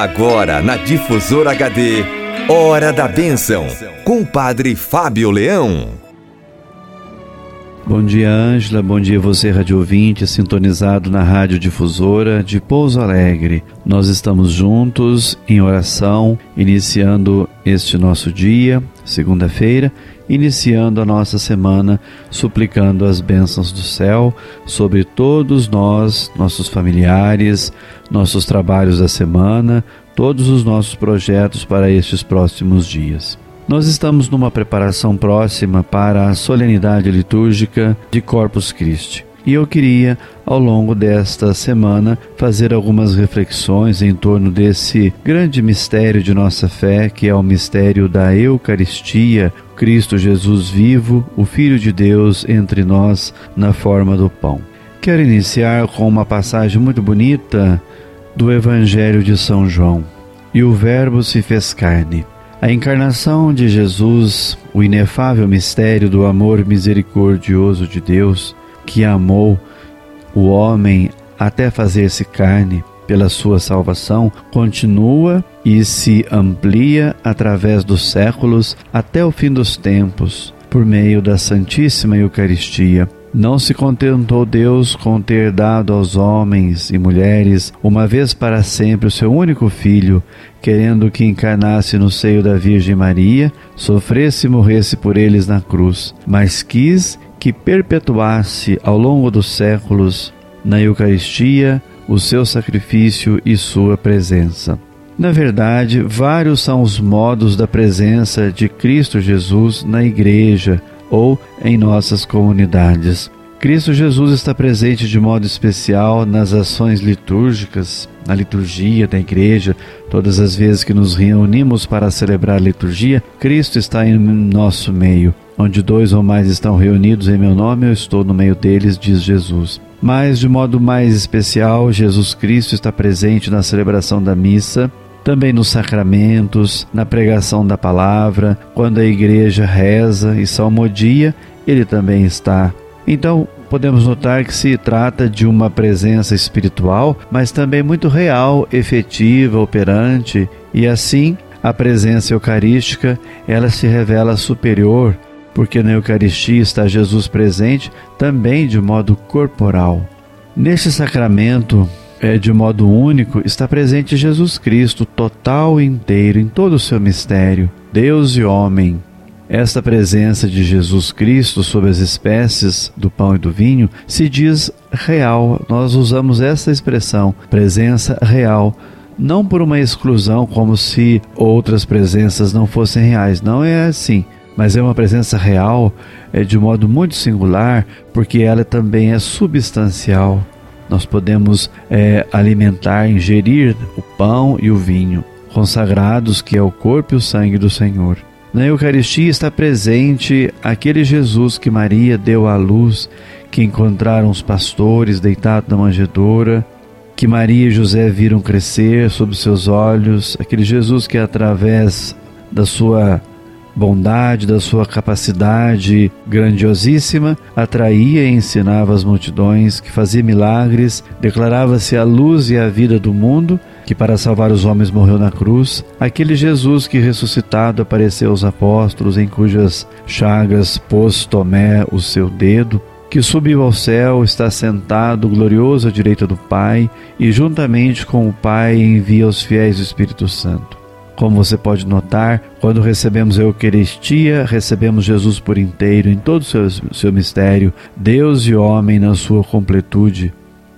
Agora na Difusora HD, Hora da Bênção, com o Padre Fábio Leão. Bom dia, Ângela. Bom dia, você, rádio ouvinte, sintonizado na Rádio Difusora de Pouso Alegre. Nós estamos juntos em oração, iniciando este nosso dia, segunda-feira, iniciando a nossa semana, suplicando as bênçãos do céu sobre todos nós, nossos familiares, nossos trabalhos da semana, todos os nossos projetos para estes próximos dias. Nós estamos numa preparação próxima para a solenidade litúrgica de Corpus Christi. E eu queria, ao longo desta semana, fazer algumas reflexões em torno desse grande mistério de nossa fé, que é o mistério da Eucaristia, Cristo Jesus vivo, o Filho de Deus entre nós na forma do pão. Quero iniciar com uma passagem muito bonita do Evangelho de São João. E o Verbo se fez carne. A encarnação de Jesus, o inefável mistério do amor misericordioso de Deus, que amou o homem até fazer-se carne pela sua salvação, continua e se amplia através dos séculos até o fim dos tempos, por meio da Santíssima Eucaristia não se contentou Deus com ter dado aos homens e mulheres, uma vez para sempre, o seu único filho, querendo que encarnasse no seio da Virgem Maria, sofresse e morresse por eles na cruz, mas quis que perpetuasse ao longo dos séculos, na Eucaristia, o seu sacrifício e sua presença. Na verdade, vários são os modos da presença de Cristo Jesus na Igreja, ou em nossas comunidades. Cristo Jesus está presente de modo especial nas ações litúrgicas, na liturgia da igreja. Todas as vezes que nos reunimos para celebrar a liturgia, Cristo está em nosso meio. Onde dois ou mais estão reunidos em meu nome, eu estou no meio deles, diz Jesus. Mas, de modo mais especial, Jesus Cristo está presente na celebração da missa, também nos sacramentos, na pregação da palavra, quando a igreja reza e salmodia, ele também está. Então, podemos notar que se trata de uma presença espiritual, mas também muito real, efetiva, operante, e assim a presença eucarística, ela se revela superior, porque na Eucaristia está Jesus presente também de modo corporal. Neste sacramento, é, de modo único, está presente Jesus Cristo, total e inteiro, em todo o seu mistério, Deus e homem. Esta presença de Jesus Cristo sobre as espécies do pão e do vinho se diz real. Nós usamos essa expressão, presença real, não por uma exclusão, como se outras presenças não fossem reais. Não é assim mas é uma presença real é de modo muito singular, porque ela também é substancial nós podemos é, alimentar, ingerir o pão e o vinho, consagrados que é o corpo e o sangue do Senhor. Na Eucaristia está presente aquele Jesus que Maria deu à luz, que encontraram os pastores deitados na manjedoura, que Maria e José viram crescer sob seus olhos, aquele Jesus que através da sua bondade, da sua capacidade grandiosíssima, atraía e ensinava as multidões, que fazia milagres, declarava-se a luz e a vida do mundo, que para salvar os homens morreu na cruz, aquele Jesus que ressuscitado apareceu aos apóstolos, em cujas chagas pôs Tomé o seu dedo, que subiu ao céu, está sentado glorioso à direita do Pai, e juntamente com o Pai envia os fiéis o Espírito Santo. Como você pode notar, quando recebemos a Eucaristia, recebemos Jesus por inteiro, em todo o seu, seu mistério, Deus e homem na sua completude.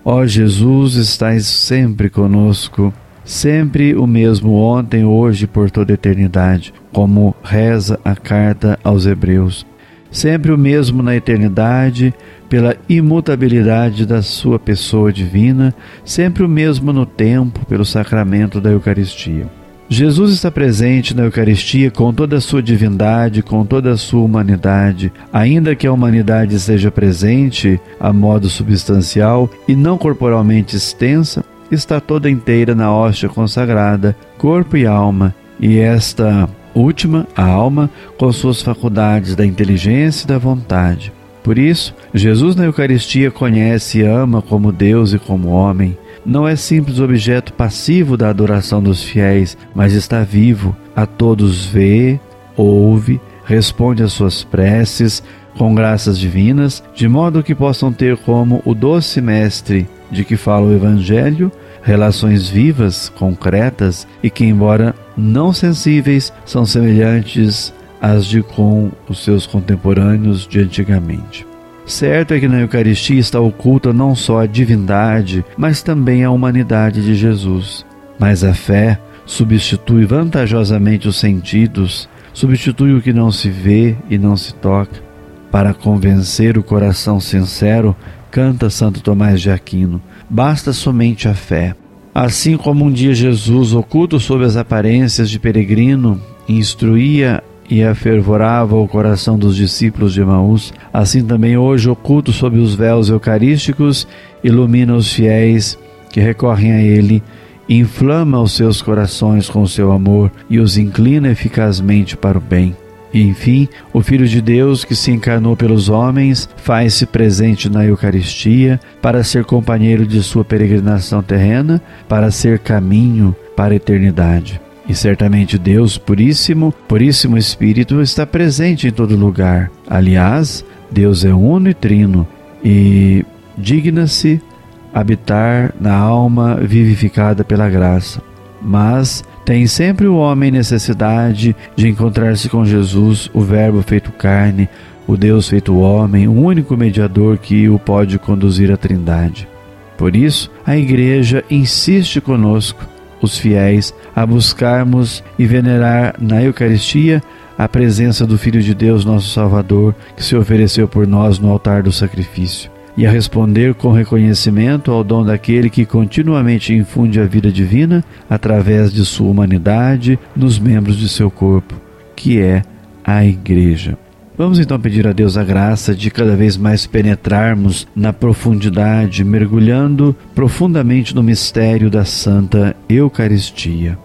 Ó Jesus, estás sempre conosco, sempre o mesmo ontem, hoje e por toda a eternidade, como reza a carta aos Hebreus. Sempre o mesmo na eternidade, pela imutabilidade da sua pessoa divina, sempre o mesmo no tempo, pelo sacramento da Eucaristia. Jesus está presente na Eucaristia com toda a sua divindade, com toda a sua humanidade, ainda que a humanidade esteja presente a modo substancial e não corporalmente extensa, está toda inteira na hóstia consagrada, corpo e alma, e esta última, a alma, com suas faculdades da inteligência e da vontade. Por isso, Jesus na Eucaristia conhece e ama como Deus e como homem, não é simples objeto passivo da adoração dos fiéis, mas está vivo, a todos vê, ouve, responde às suas preces com graças divinas, de modo que possam ter como o doce mestre de que fala o Evangelho relações vivas, concretas e que, embora não sensíveis, são semelhantes às de com os seus contemporâneos de antigamente. Certo é que na Eucaristia está oculta não só a divindade, mas também a humanidade de Jesus. Mas a fé substitui vantajosamente os sentidos, substitui o que não se vê e não se toca. Para convencer o coração sincero, canta Santo Tomás de Aquino, basta somente a fé. Assim como um dia Jesus, oculto sob as aparências de peregrino, instruía e afervorava o coração dos discípulos de Maús, assim também hoje, oculto sob os véus eucarísticos, ilumina os fiéis que recorrem a Ele, inflama os seus corações com o seu amor e os inclina eficazmente para o bem. E, enfim, o Filho de Deus que se encarnou pelos homens faz-se presente na Eucaristia para ser companheiro de sua peregrinação terrena, para ser caminho para a eternidade. E certamente Deus Puríssimo, Puríssimo Espírito, está presente em todo lugar. Aliás, Deus é uno e trino e digna-se habitar na alma vivificada pela graça. Mas tem sempre o homem necessidade de encontrar-se com Jesus, o Verbo feito carne, o Deus feito homem, o único mediador que o pode conduzir à Trindade. Por isso, a Igreja insiste conosco, os fiéis, a buscarmos e venerar na Eucaristia a presença do Filho de Deus, nosso Salvador, que se ofereceu por nós no altar do sacrifício e a responder com reconhecimento ao dom daquele que continuamente infunde a vida divina através de sua humanidade nos membros de seu corpo, que é a Igreja. Vamos então pedir a Deus a graça de cada vez mais penetrarmos na profundidade, mergulhando profundamente no mistério da Santa Eucaristia.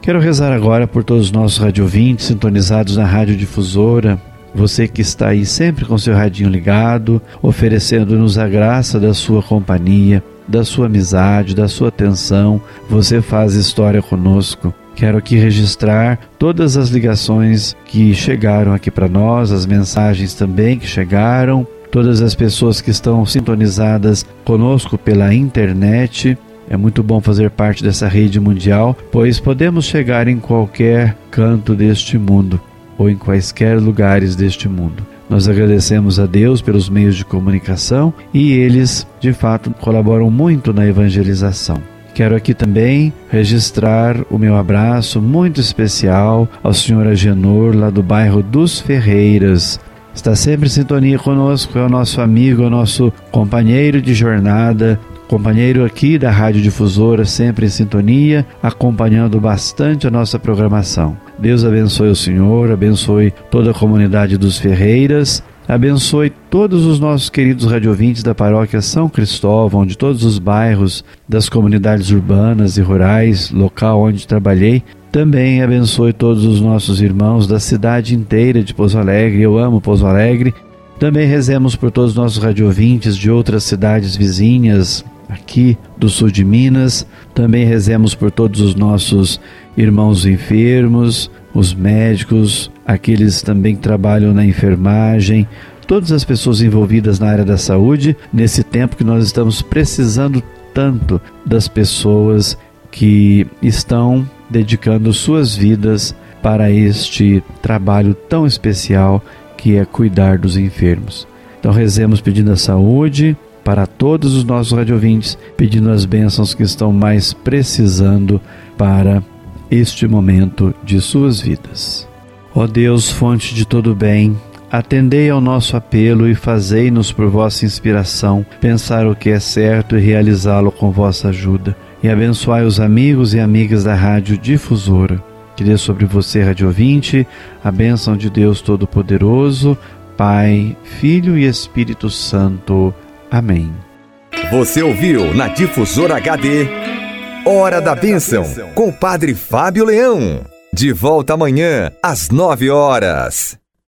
Quero rezar agora por todos os nossos radiovintes sintonizados na Rádio Difusora, você que está aí sempre com seu radinho ligado, oferecendo-nos a graça da sua companhia, da sua amizade, da sua atenção, você faz história conosco. Quero aqui registrar todas as ligações que chegaram aqui para nós, as mensagens também que chegaram, todas as pessoas que estão sintonizadas conosco pela internet. É muito bom fazer parte dessa rede mundial, pois podemos chegar em qualquer canto deste mundo ou em quaisquer lugares deste mundo. Nós agradecemos a Deus pelos meios de comunicação e eles, de fato, colaboram muito na evangelização. Quero aqui também registrar o meu abraço muito especial ao senhor Agenor, lá do bairro dos Ferreiras. Está sempre em sintonia conosco, é o nosso amigo, é o nosso companheiro de jornada, companheiro aqui da Rádio Difusora, sempre em sintonia, acompanhando bastante a nossa programação. Deus abençoe o Senhor, abençoe toda a comunidade dos Ferreiras, abençoe todos os nossos queridos radiovintes da paróquia São Cristóvão, de todos os bairros, das comunidades urbanas e rurais, local onde trabalhei. Também abençoe todos os nossos irmãos da cidade inteira de Pouso Alegre. Eu amo Pouso Alegre. Também rezemos por todos os nossos radiovintes de outras cidades vizinhas, aqui do sul de Minas. Também rezemos por todos os nossos irmãos enfermos, os médicos, aqueles também que trabalham na enfermagem, todas as pessoas envolvidas na área da saúde, nesse tempo que nós estamos precisando tanto das pessoas que estão dedicando suas vidas para este trabalho tão especial que é cuidar dos enfermos. Então rezemos pedindo a saúde, para todos os nossos radiovintes, pedindo as bênçãos que estão mais precisando para este momento de suas vidas. Ó Deus, fonte de todo bem, atendei ao nosso apelo e fazei-nos por vossa inspiração pensar o que é certo e realizá-lo com vossa ajuda. E abençoai os amigos e amigas da Rádio Difusora. Que dê sobre você, Rádio Ouvinte, a bênção de Deus Todo-Poderoso, Pai, Filho e Espírito Santo. Amém. Você ouviu na Difusora HD Hora da Bênção com o Padre Fábio Leão. De volta amanhã às nove horas.